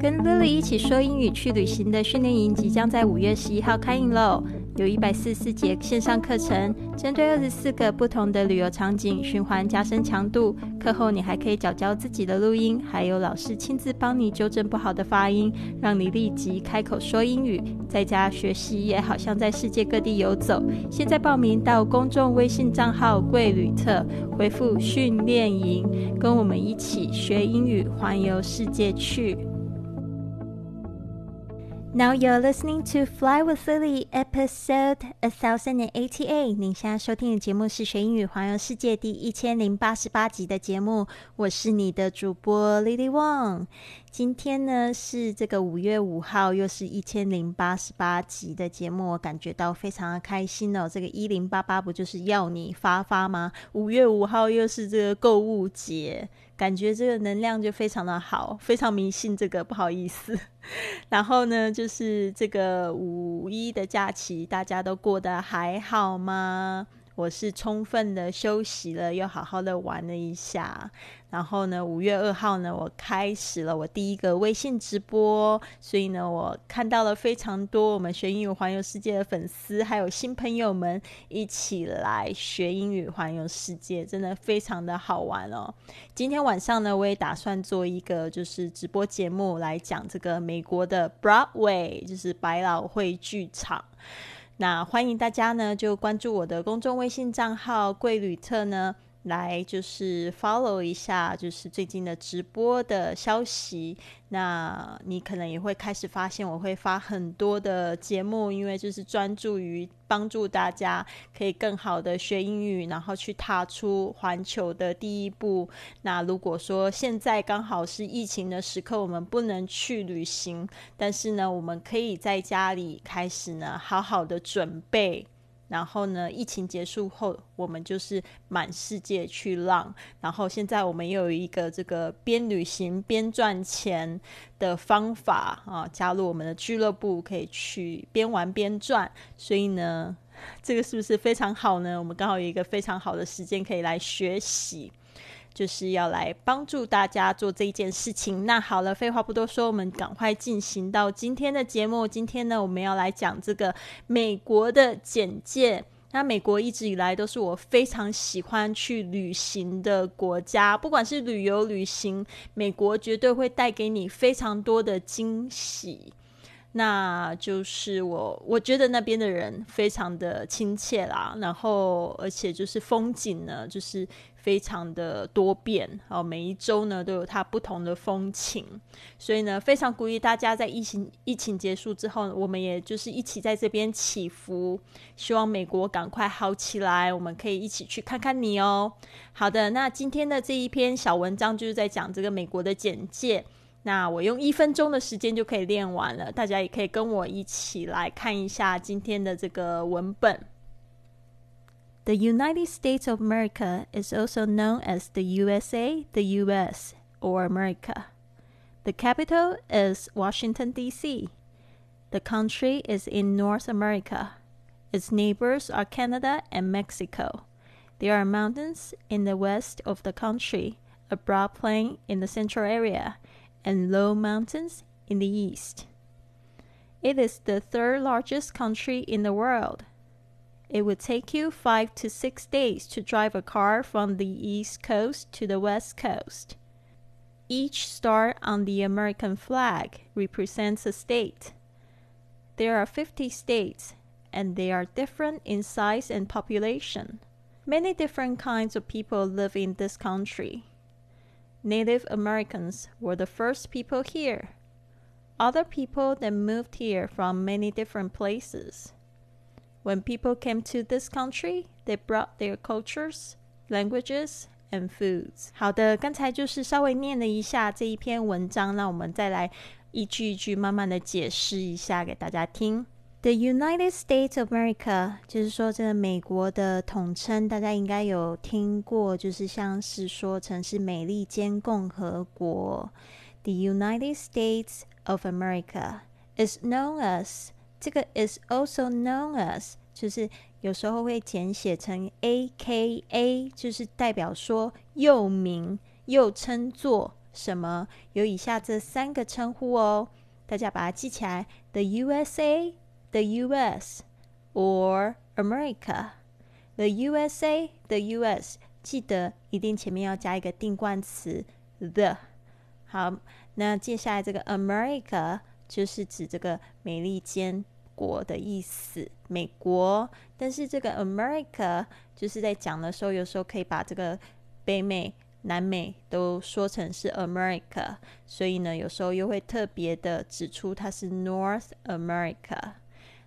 跟 Lily 一起说英语去旅行的训练营即将在五月十一号开营喽！有一百四十四节线上课程，针对二十四个不同的旅游场景循环加深强度。课后你还可以找教自己的录音，还有老师亲自帮你纠正不好的发音，让你立即开口说英语。在家学习也好像在世界各地游走。现在报名到公众微信账号“贵旅特”，回复“训练营”，跟我们一起学英语，环游世界去。Now you're listening to Fly with Lily, episode a thousand and eighty-eight。您现在收听的节目是学英语环游世界第一千零八十八集的节目。我是你的主播 Lily Wong。今天呢是这个五月五号，又是一千零八十八集的节目，我感觉到非常的开心哦。这个一零八八不就是要你发发吗？五月五号又是这个购物节。感觉这个能量就非常的好，非常迷信这个，不好意思。然后呢，就是这个五一的假期，大家都过得还好吗？我是充分的休息了，又好好的玩了一下。然后呢，五月二号呢，我开始了我第一个微信直播，所以呢，我看到了非常多我们学英语环游世界的粉丝，还有新朋友们一起来学英语环游世界，真的非常的好玩哦。今天晚上呢，我也打算做一个就是直播节目来讲这个美国的 Broadway，就是百老汇剧场。那欢迎大家呢，就关注我的公众微信账号“贵旅特”呢。来就是 follow 一下，就是最近的直播的消息。那你可能也会开始发现，我会发很多的节目，因为就是专注于帮助大家可以更好的学英语，然后去踏出环球的第一步。那如果说现在刚好是疫情的时刻，我们不能去旅行，但是呢，我们可以在家里开始呢，好好的准备。然后呢，疫情结束后，我们就是满世界去浪。然后现在我们又有一个这个边旅行边赚钱的方法啊，加入我们的俱乐部，可以去边玩边赚。所以呢，这个是不是非常好呢？我们刚好有一个非常好的时间可以来学习。就是要来帮助大家做这一件事情。那好了，废话不多说，我们赶快进行到今天的节目。今天呢，我们要来讲这个美国的简介。那美国一直以来都是我非常喜欢去旅行的国家，不管是旅游旅行，美国绝对会带给你非常多的惊喜。那就是我，我觉得那边的人非常的亲切啦，然后而且就是风景呢，就是非常的多变哦，每一周呢都有它不同的风情，所以呢非常鼓励大家在疫情疫情结束之后，我们也就是一起在这边祈福，希望美国赶快好起来，我们可以一起去看看你哦。好的，那今天的这一篇小文章就是在讲这个美国的简介。那我用一分钟的时间就可以练完了，大家也可以跟我一起来看一下今天的这个文本。The United States of America is also known as the USA, the US, or America. The capital is Washington, D.C. The country is in North America. Its neighbors are Canada and Mexico. There are mountains in the west of the country, a broad plain in the central area, and low mountains in the east. It is the third largest country in the world. It would take you five to six days to drive a car from the east coast to the west coast. Each star on the American flag represents a state. There are 50 states, and they are different in size and population. Many different kinds of people live in this country. Native Americans were the first people here. Other people then moved here from many different places. When people came to this country, they brought their cultures, languages, and foods. 好的，刚才就是稍微念了一下这一篇文章，那我们再来一句一句慢慢的解释一下给大家听。 The United States of America，就是说这个美国的统称，大家应该有听过，就是像是说成是美利坚共和国。The United States of America is known as，这个 is also known as，就是有时候会简写成 A K A，就是代表说又名又称作什么？有以下这三个称呼哦，大家把它记起来：the USA、the US or America。the USA、the US，记得一定前面要加一个定冠词 the。好，那接下来这个 America 就是指这个美利坚国的意思，美国。但是这个 America 就是在讲的时候，有时候可以把这个北美。南美都说成是 America，所以呢，有时候又会特别的指出它是 North America。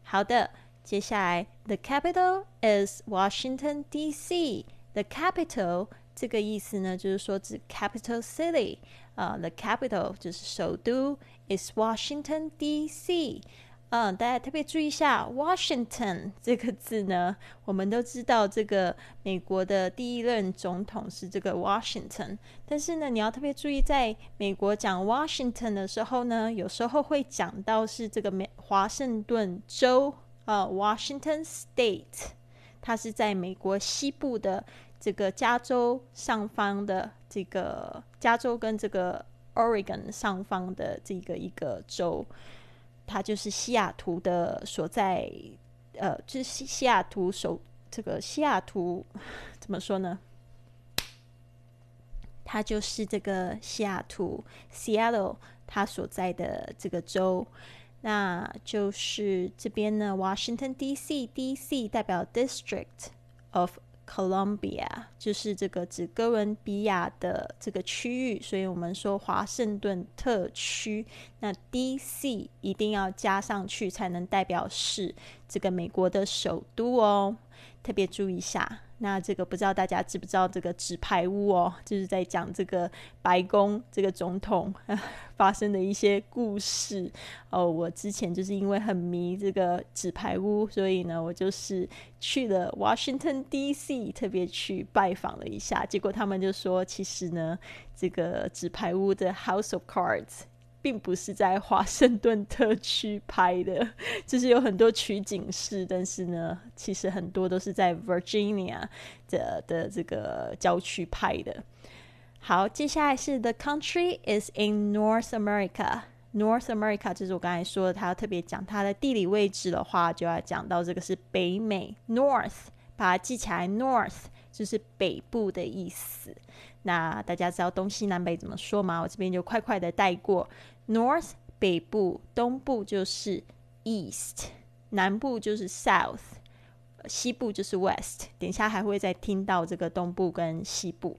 好的，接下来，the capital is Washington D.C. The capital 这个意思呢，就是说指 capital city 啊，the capital 就是首都 is Washington D.C. 嗯，大家特别注意一下，Washington 这个字呢，我们都知道这个美国的第一任总统是这个 Washington，但是呢，你要特别注意，在美国讲 Washington 的时候呢，有时候会讲到是这个美华盛顿州啊，Washington State，它是在美国西部的这个加州上方的这个加州跟这个 Oregon 上方的这个一个州。它就是西雅图的所在，呃，就是西西雅图首这个西雅图怎么说呢？它就是这个西雅图 （Seattle） 它所在的这个州，那就是这边呢，Washington D.C.，D.C. 代表 District of。Columbia 就是这个指哥伦比亚的这个区域，所以我们说华盛顿特区。那 D.C. 一定要加上去，才能代表是这个美国的首都哦。特别注意一下。那这个不知道大家知不知道这个纸牌屋哦，就是在讲这个白宫这个总统 发生的一些故事哦。我之前就是因为很迷这个纸牌屋，所以呢，我就是去了 Washington D.C. 特别去拜访了一下，结果他们就说，其实呢，这个纸牌屋的 House of Cards。并不是在华盛顿特区拍的，就是有很多取景室，但是呢，其实很多都是在 Virginia 的的这个郊区拍的。好，接下来是 The country is in North America。North America 就是我刚才说的，它特别讲它的地理位置的话，就要讲到这个是北美 North，把它记起来，North 就是北部的意思。那大家知道东西南北怎么说吗？我这边就快快的带过。North 北部，东部就是 East，南部就是 South，西部就是 West。等一下还会再听到这个东部跟西部。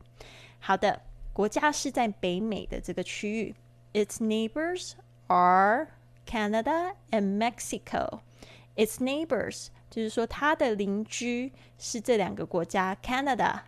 好的，国家是在北美的这个区域。Its neighbors are Canada and Mexico. Its neighbors 就是说它的邻居是这两个国家，Canada，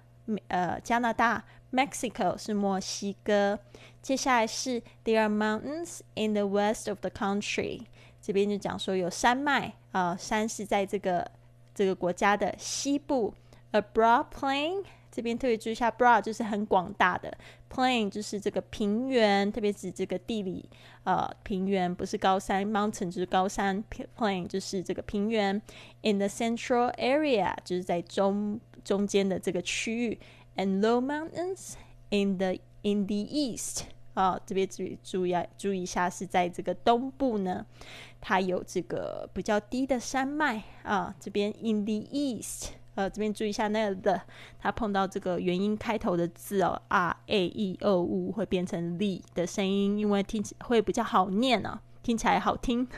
呃，加拿大。Mexico 是墨西哥，接下来是 There are mountains in the west of the country。这边就讲说有山脉啊，山是在这个这个国家的西部。A broad plain，这边特别注意一下，broad 就是很广大的，plain 就是这个平原，特别指这个地理呃平原，不是高山，mountain 就是高山，plain 就是这个平原。In the central area 就是在中中间的这个区域。And low mountains in the in the east 啊，这边注意注意注意一下，是在这个东部呢，它有这个比较低的山脉啊。这边 in the east，呃，这边注意一下那个的，它碰到这个元音开头的字哦，r a e o u 会变成 l 的声音，因为听起会比较好念啊，听起来好听。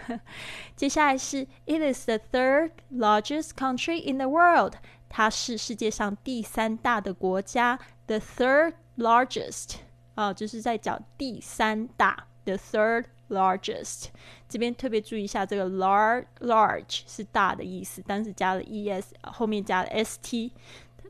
接下来是 It is the third largest country in the world。它是世界上第三大的国家，the third largest 啊，就是在讲第三大，the third largest。这边特别注意一下，这个 large large 是大的意思，但是加了 es 后面加了 st，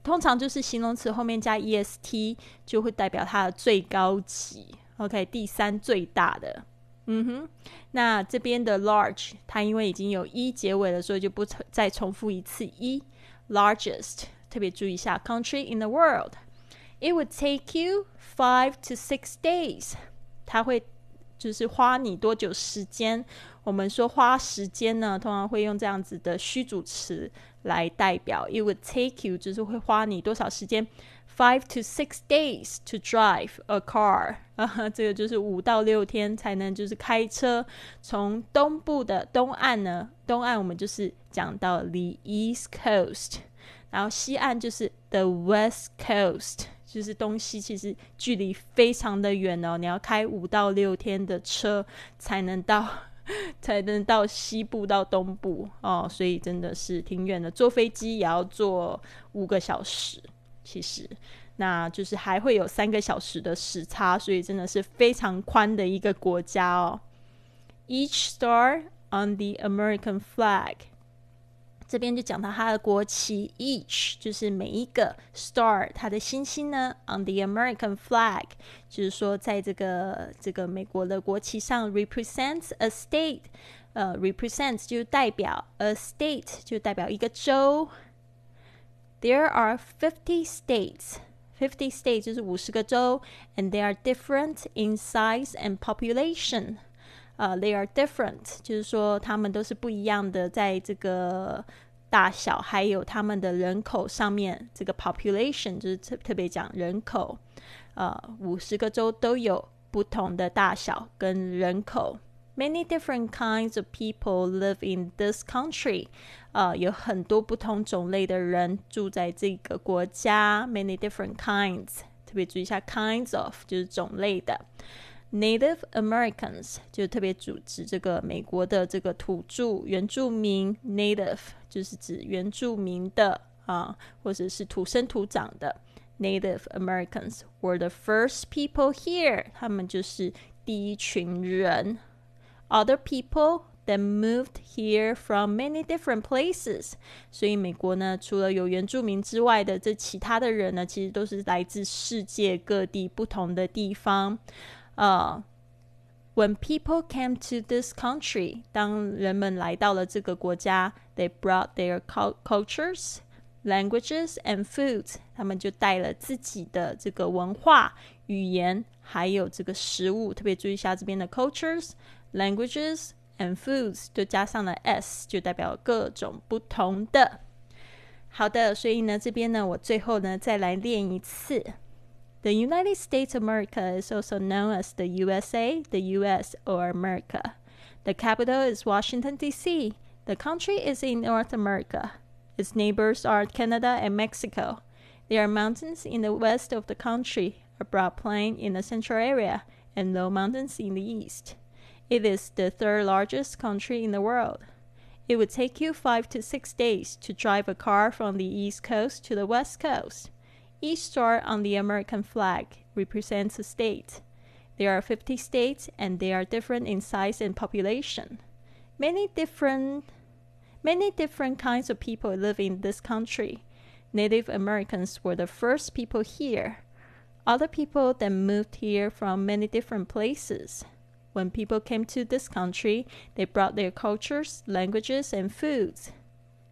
通常就是形容词后面加 est 就会代表它的最高级。OK，第三最大的，嗯哼。那这边的 large 它因为已经有一结尾了，所以就不重再重复一次一。largest，特别注意一下，country in the world。It would take you five to six days。它会就是花你多久时间？我们说花时间呢，通常会用这样子的虚主词来代表。It would take you 就是会花你多少时间？Five to six days to drive a car 啊，这个就是五到六天才能就是开车从东部的东岸呢，东岸我们就是讲到 the East Coast，然后西岸就是 the West Coast。就是东西其实距离非常的远哦，你要开五到六天的车才能到，才能到西部到东部哦，所以真的是挺远的。坐飞机也要坐五个小时，其实那就是还会有三个小时的时差，所以真的是非常宽的一个国家哦。Each star on the American flag. 这边就讲到它的国旗，each 就是每一个 star，它的星星呢，on the American flag，就是说在这个这个美国的国旗上，represents a state，呃，represents 就代表 a state，就代表一个州。There are fifty states. Fifty states 就是五十个州，and they are different in size and population. 呃，they are different，就是说他们都是不一样的，在这个大小还有他们的人口上面，这个 population 就是特特别讲人口。呃，五十个州都有不同的大小跟人口。Many different kinds of people live in this country。 呃，有很多不同种类的人住在这个国家。Many different kinds，特别注意一下 kinds of 就是种类的。Native Americans 就特别主指这个美国的这个土著原住民，Native 就是指原住民的啊，或者是土生土长的 Native Americans were the first people here，他们就是第一群人。Other people that moved here from many different places，所以美国呢，除了有原住民之外的这其他的人呢，其实都是来自世界各地不同的地方。呃，When people came to this country，当人们来到了这个国家，they brought their cultures, languages and foods，他们就带了自己的这个文化、语言，还有这个食物。特别注意一下这边的 cultures, languages and foods，就加上了 s，就代表各种不同的。好的，所以呢，这边呢，我最后呢再来练一次。The United States of America is also known as the USA, the US, or America. The capital is Washington, D.C. The country is in North America. Its neighbors are Canada and Mexico. There are mountains in the west of the country, a broad plain in the central area, and low mountains in the east. It is the third largest country in the world. It would take you five to six days to drive a car from the east coast to the west coast. Each star on the American flag represents a state. There are 50 states and they are different in size and population. Many different many different kinds of people live in this country. Native Americans were the first people here. Other people then moved here from many different places. When people came to this country, they brought their cultures, languages, and foods.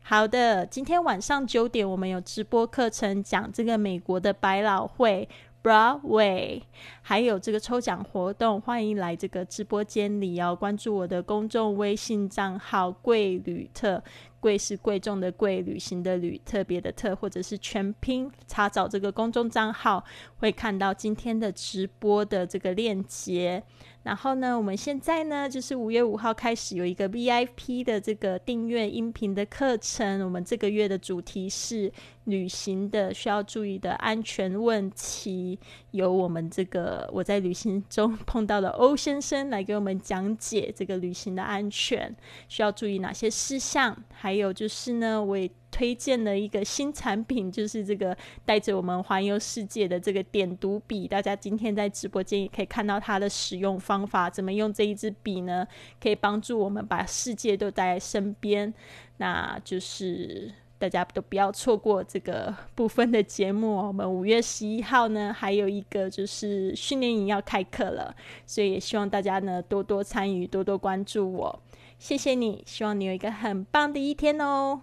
好的，今天晚上九点我们有直播课程，讲这个美国的百老汇 Broadway，还有这个抽奖活动，欢迎来这个直播间里哦，关注我的公众微信账号“贵旅特”，贵是贵重的贵，旅行的旅，特别的特，或者是全拼查找这个公众账号，会看到今天的直播的这个链接。然后呢，我们现在呢，就是五月五号开始有一个 VIP 的这个订阅音频的课程。我们这个月的主题是旅行的需要注意的安全问题，由我们这个我在旅行中 碰到的欧先生来给我们讲解这个旅行的安全需要注意哪些事项。还有就是呢，我也。推荐的一个新产品，就是这个带着我们环游世界的这个点读笔。大家今天在直播间也可以看到它的使用方法，怎么用这一支笔呢？可以帮助我们把世界都带在身边。那就是大家都不要错过这个部分的节目。我们五月十一号呢，还有一个就是训练营要开课了，所以也希望大家呢多多参与，多多关注我。谢谢你，希望你有一个很棒的一天哦。